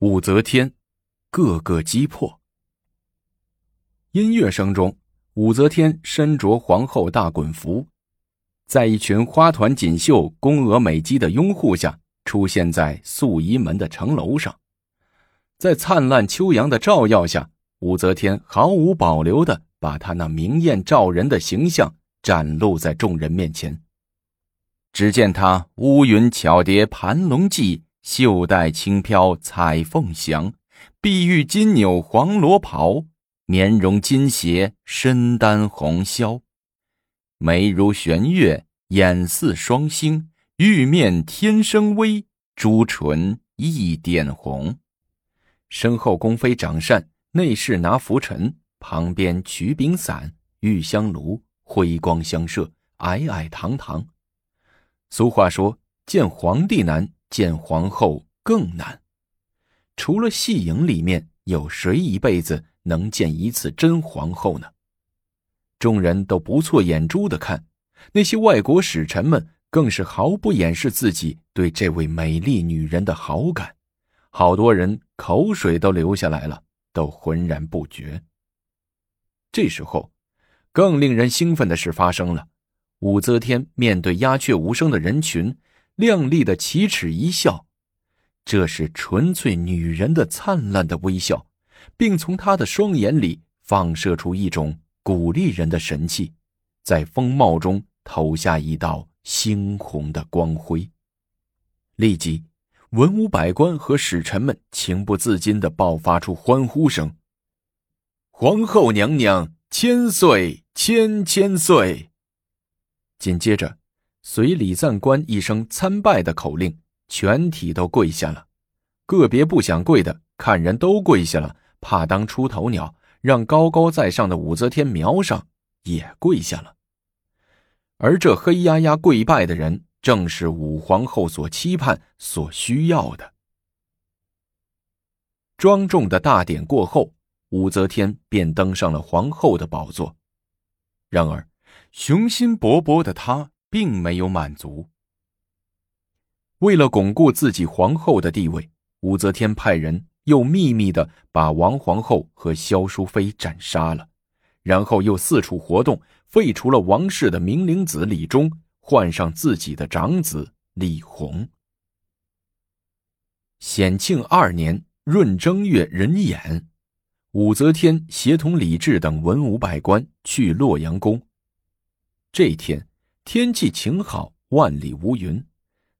武则天，个个击破。音乐声中，武则天身着皇后大滚服，在一群花团锦绣、宫娥美姬的拥护下，出现在素衣门的城楼上。在灿烂秋阳的照耀下，武则天毫无保留的把她那明艳照人的形象展露在众人面前。只见她乌云巧叠盘龙髻，袖带轻飘彩凤翔，碧玉金纽黄罗袍。面容金邪，身担红绡，眉如弦月，眼似双星，玉面天生微，朱唇一点红。身后宫妃掌扇，内侍拿拂尘，旁边曲柄伞、玉香炉，辉光相射，矮矮堂堂。俗话说：“见皇帝难，见皇后更难。”除了戏影里面，有谁一辈子？能见一次真皇后呢？众人都不错眼珠的看，那些外国使臣们更是毫不掩饰自己对这位美丽女人的好感，好多人口水都流下来了，都浑然不觉。这时候，更令人兴奋的事发生了：武则天面对鸦雀无声的人群，亮丽的奇齿一笑，这是纯粹女人的灿烂的微笑。并从她的双眼里放射出一种鼓励人的神气，在风貌中投下一道猩红的光辉。立即，文武百官和使臣们情不自禁的爆发出欢呼声：“皇后娘娘千岁千千岁！”紧接着，随礼赞官一声参拜的口令，全体都跪下了。个别不想跪的，看人都跪下了。怕当出头鸟，让高高在上的武则天瞄上，也跪下了。而这黑压压跪拜的人，正是武皇后所期盼、所需要的。庄重的大典过后，武则天便登上了皇后的宝座。然而，雄心勃勃的她并没有满足。为了巩固自己皇后的地位，武则天派人。又秘密的把王皇后和萧淑妃斩杀了，然后又四处活动，废除了王氏的明灵子李忠，换上自己的长子李弘。显庆二年闰正月壬寅，武则天协同李治等文武百官去洛阳宫。这天天气晴好，万里无云，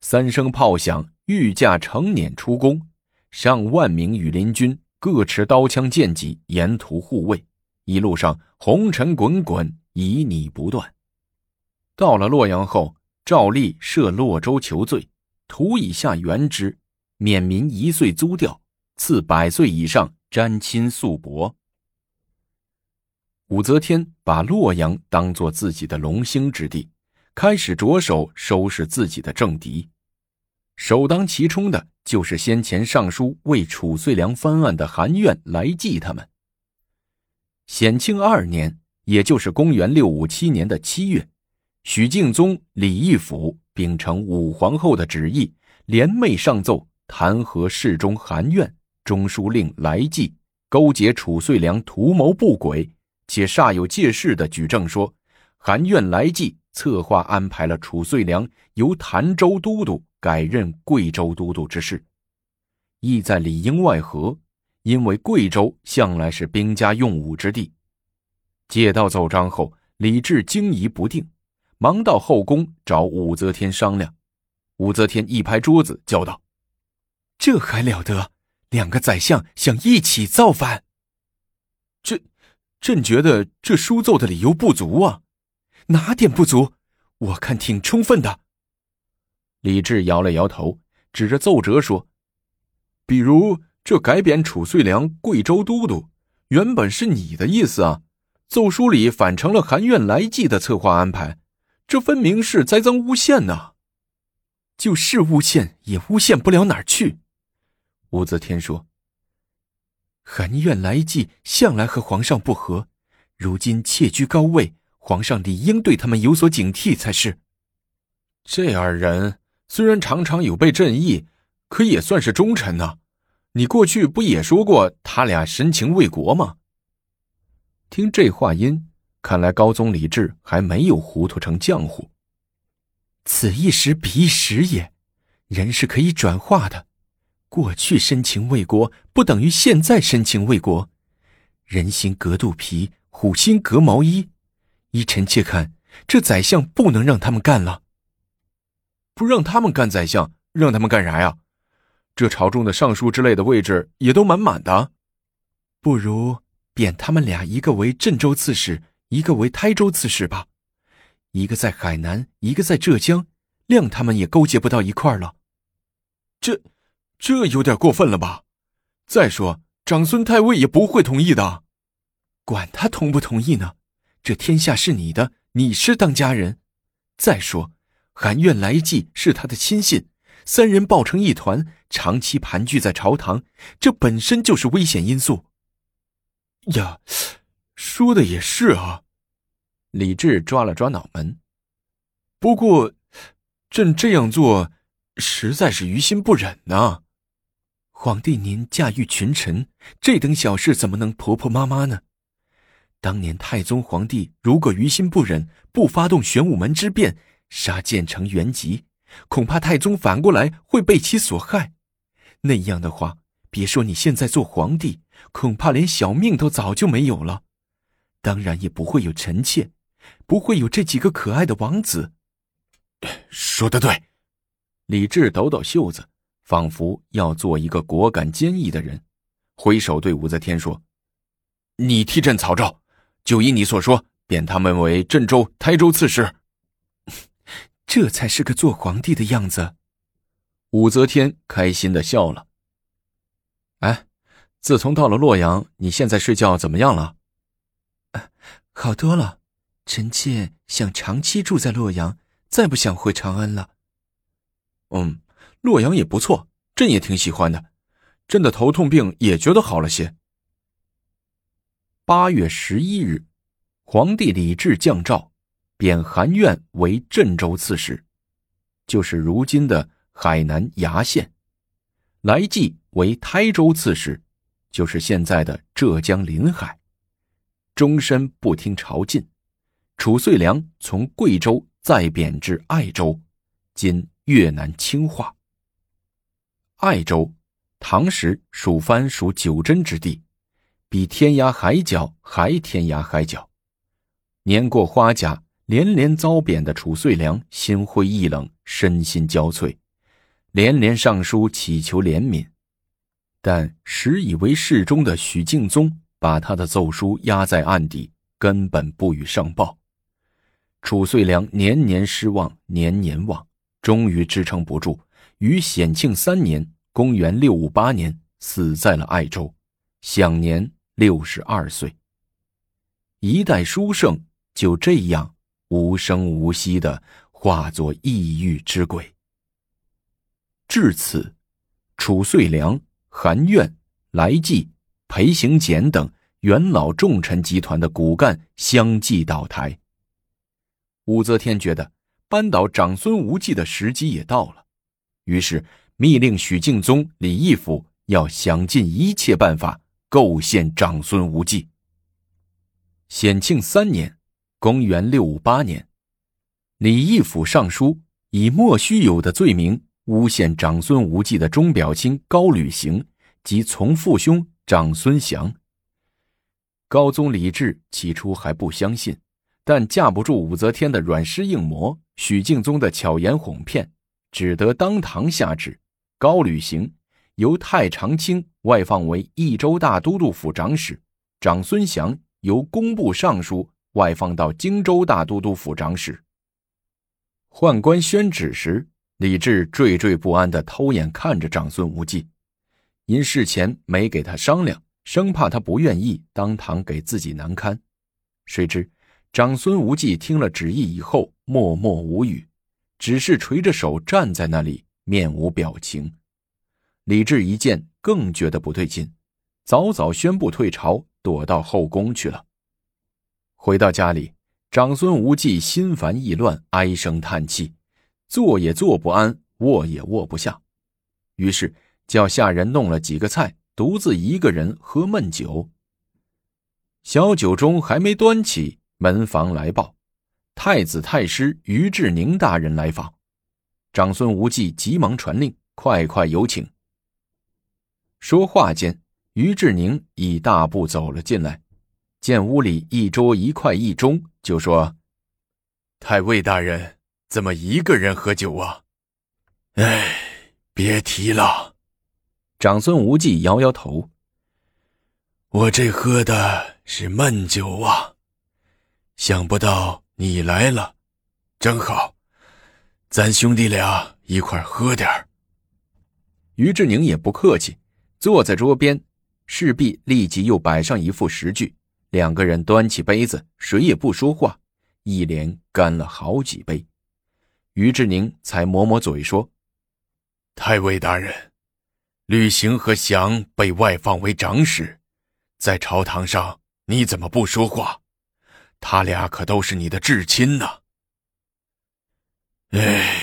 三声炮响，御驾成辇出宫。上万名羽林军各持刀枪剑戟，沿途护卫。一路上红尘滚滚，旖旎不断。到了洛阳后，照例设洛州求罪，图以下原之，免民一岁租调，赐百岁以上沾亲素帛。武则天把洛阳当做自己的龙兴之地，开始着手收拾自己的政敌。首当其冲的就是先前上书为褚遂良翻案的韩苑、来济他们。显庆二年，也就是公元六五七年的七月，许敬宗、李义府秉承武皇后的旨意，联袂上奏弹劾侍中韩苑、中书令来济勾结褚遂良，图谋不轨，且煞有介事的举证说，韩苑、来济策划安排了褚遂良由潭州都督。改任贵州都督之事，意在里应外合，因为贵州向来是兵家用武之地。接到奏章后，李治惊疑不定，忙到后宫找武则天商量。武则天一拍桌子，叫道：“这还了得！两个宰相想一起造反？这，朕觉得这书奏的理由不足啊！哪点不足？我看挺充分的。”李治摇了摇头，指着奏折说：“比如这改贬褚遂良贵州都督，原本是你的意思啊，奏书里反成了韩苑来济的策划安排，这分明是栽赃诬陷呐！就是诬陷，也诬陷不了哪儿去。”武则天说：“韩苑来济向来和皇上不和，如今窃居高位，皇上理应对他们有所警惕才是。这二人。”虽然常常有悖朕意，可也算是忠臣呐。你过去不也说过他俩深情为国吗？听这话音，看来高宗李治还没有糊涂成浆糊。此一时彼一时也，人是可以转化的。过去深情为国，不等于现在深情为国。人心隔肚皮，虎心隔毛衣。依臣妾看，这宰相不能让他们干了。不让他们干宰相，让他们干啥呀？这朝中的尚书之类的位置也都满满的。不如贬他们俩，一个为镇州刺史，一个为台州刺史吧。一个在海南，一个在浙江，谅他们也勾结不到一块了。这，这有点过分了吧？再说，长孙太尉也不会同意的。管他同不同意呢？这天下是你的，你是当家人。再说，韩苑、来济是他的亲信，三人抱成一团，长期盘踞在朝堂，这本身就是危险因素。呀，说的也是啊。李治抓了抓脑门，不过，朕这样做，实在是于心不忍呐。皇帝您驾驭群臣，这等小事怎么能婆婆妈妈呢？当年太宗皇帝如果于心不忍，不发动玄武门之变，杀建成、元吉，恐怕太宗反过来会被其所害。那样的话，别说你现在做皇帝，恐怕连小命都早就没有了。当然也不会有臣妾。不会有这几个可爱的王子。说的对，李治抖抖袖子，仿佛要做一个果敢坚毅的人，挥手对武则天说：“你替朕草诏，就依你所说，贬他们为镇州、台州刺史。这才是个做皇帝的样子。”武则天开心的笑了。哎，自从到了洛阳，你现在睡觉怎么样了？好多了。臣妾想长期住在洛阳，再不想回长安了。嗯，洛阳也不错，朕也挺喜欢的。朕的头痛病也觉得好了些。八月十一日，皇帝李治降诏，贬韩苑为镇州刺史，就是如今的海南崖县；来济为台州刺史，就是现在的浙江临海。终身不听朝觐。褚遂良从贵州再贬至爱州，今越南清化。爱州，唐时属藩属九真之地，比天涯海角还天涯海角。年过花甲，连连遭贬的褚遂良心灰意冷，身心交瘁，连连上书祈求怜悯。但实以为侍中的许敬宗把他的奏书压在案底，根本不予上报。褚遂良年年失望，年年忘，终于支撑不住，于显庆三年（公元658年）死在了爱州，享年六十二岁。一代书圣就这样无声无息的化作异域之鬼。至此，褚遂良、韩苑、来济、裴行俭等元老重臣集团的骨干相继倒台。武则天觉得扳倒长孙无忌的时机也到了，于是密令许敬宗、李义府要想尽一切办法构陷长孙无忌。显庆三年（公元658年），李义府上书以莫须有的罪名诬陷长孙无忌的钟表亲高履行及从父兄长孙祥。高宗李治起初还不相信。但架不住武则天的软尸硬磨，许敬宗的巧言哄骗，只得当堂下旨：高履行由太常卿外放为益州大都督府长史，长孙祥由工部尚书外放到荆州大都督府长史。宦官宣旨时，李治惴惴不安地偷眼看着长孙无忌，因事前没给他商量，生怕他不愿意当堂给自己难堪，谁知。长孙无忌听了旨意以后，默默无语，只是垂着手站在那里，面无表情。李治一见，更觉得不对劲，早早宣布退朝，躲到后宫去了。回到家里，长孙无忌心烦意乱，唉声叹气，坐也坐不安，卧也卧不下，于是叫下人弄了几个菜，独自一个人喝闷酒。小酒盅还没端起，门房来报，太子太师于志宁大人来访。长孙无忌急忙传令，快快有请。说话间，于志宁已大步走了进来，见屋里一桌一块一盅，就说：“太尉大人，怎么一个人喝酒啊？”哎，别提了。长孙无忌摇摇头：“我这喝的是闷酒啊，想不到你来了，正好，咱兄弟俩一块喝点儿。”于志宁也不客气。坐在桌边，势必立即又摆上一副食具。两个人端起杯子，谁也不说话，一连干了好几杯。于志宁才抹抹嘴说：“太尉大人，吕行和祥被外放为长史，在朝堂上你怎么不说话？他俩可都是你的至亲呐。”哎，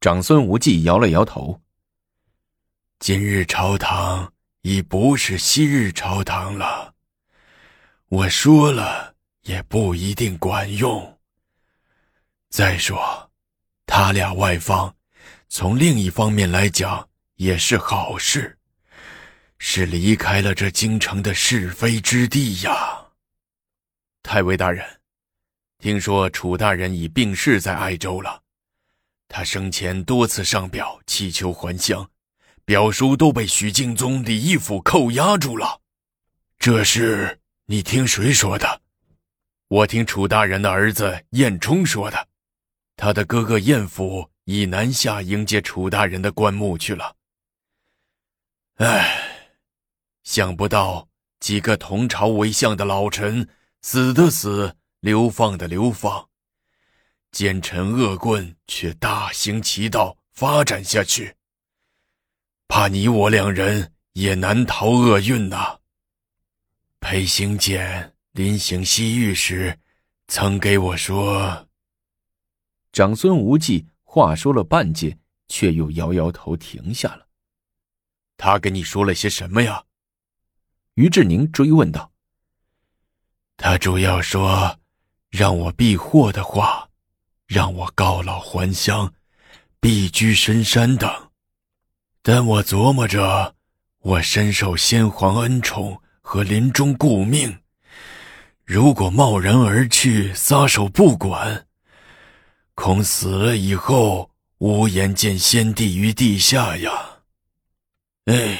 长孙无忌摇了摇头。今日朝堂已不是昔日朝堂了，我说了也不一定管用。再说，他俩外放，从另一方面来讲也是好事，是离开了这京城的是非之地呀。太尉大人，听说楚大人已病逝在爱州了，他生前多次上表祈求还乡。表叔都被许敬宗李义府扣押住了，这事你听谁说的？我听楚大人的儿子晏冲说的。他的哥哥晏府已南下迎接楚大人的棺木去了。唉，想不到几个同朝为相的老臣死的死，流放的流放，奸臣恶棍却大行其道，发展下去。怕你我两人也难逃厄运呐。裴行俭临行西域时，曾给我说。长孙无忌话说了半截，却又摇摇头停下了。他跟你说了些什么呀？于志宁追问道。他主要说，让我避祸的话，让我告老还乡，避居深山等。但我琢磨着，我深受先皇恩宠和临终顾命，如果贸然而去，撒手不管，恐死了以后无颜见先帝于地下呀。哎，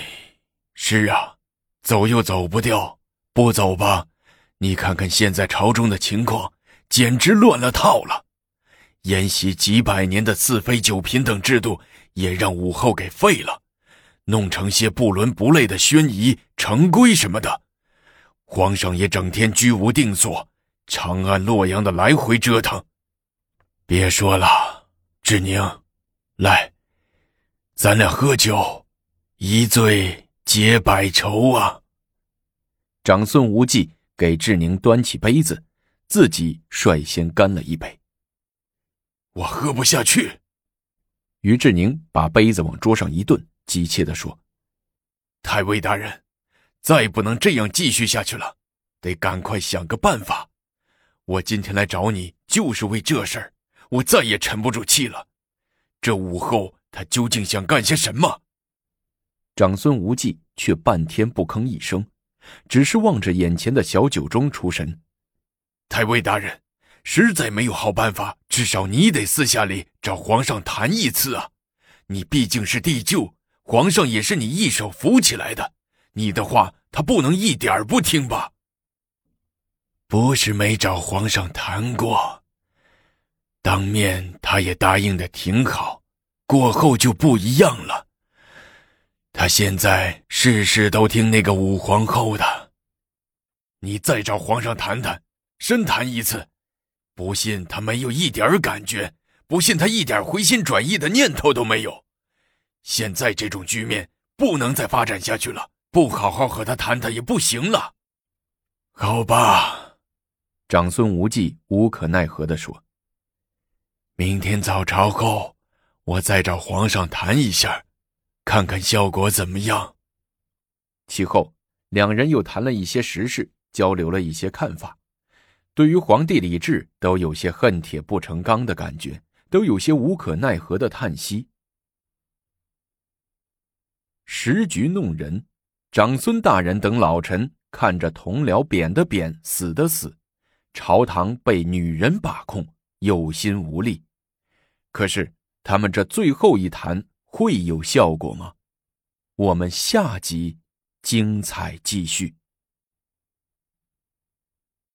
是啊，走又走不掉，不走吧？你看看现在朝中的情况，简直乱了套了，沿袭几百年的四妃九嫔等制度。也让武后给废了，弄成些不伦不类的宣仪、成规什么的。皇上也整天居无定所，长安、洛阳的来回折腾。别说了，志宁，来，咱俩喝酒，一醉解百愁啊。长孙无忌给志宁端起杯子，自己率先干了一杯。我喝不下去。于志宁把杯子往桌上一顿，急切地说：“太尉大人，再不能这样继续下去了，得赶快想个办法。我今天来找你，就是为这事儿。我再也沉不住气了。这武后她究竟想干些什么？”长孙无忌却半天不吭一声，只是望着眼前的小酒盅出神。太尉大人。实在没有好办法，至少你得私下里找皇上谈一次啊！你毕竟是帝舅，皇上也是你一手扶起来的，你的话他不能一点不听吧？不是没找皇上谈过，当面他也答应的挺好，过后就不一样了。他现在事事都听那个武皇后的。你再找皇上谈谈，深谈一次。不信他没有一点感觉，不信他一点回心转意的念头都没有。现在这种局面不能再发展下去了，不好好和他谈谈也不行了。好吧，长孙无忌无可奈何的说：“明天早朝后，我再找皇上谈一下，看看效果怎么样。其后，两人又谈了一些时事，交流了一些看法。对于皇帝李治，都有些恨铁不成钢的感觉，都有些无可奈何的叹息。时局弄人，长孙大人等老臣看着同僚贬的贬，死的死，朝堂被女人把控，有心无力。可是他们这最后一谈会有效果吗？我们下集精彩继续。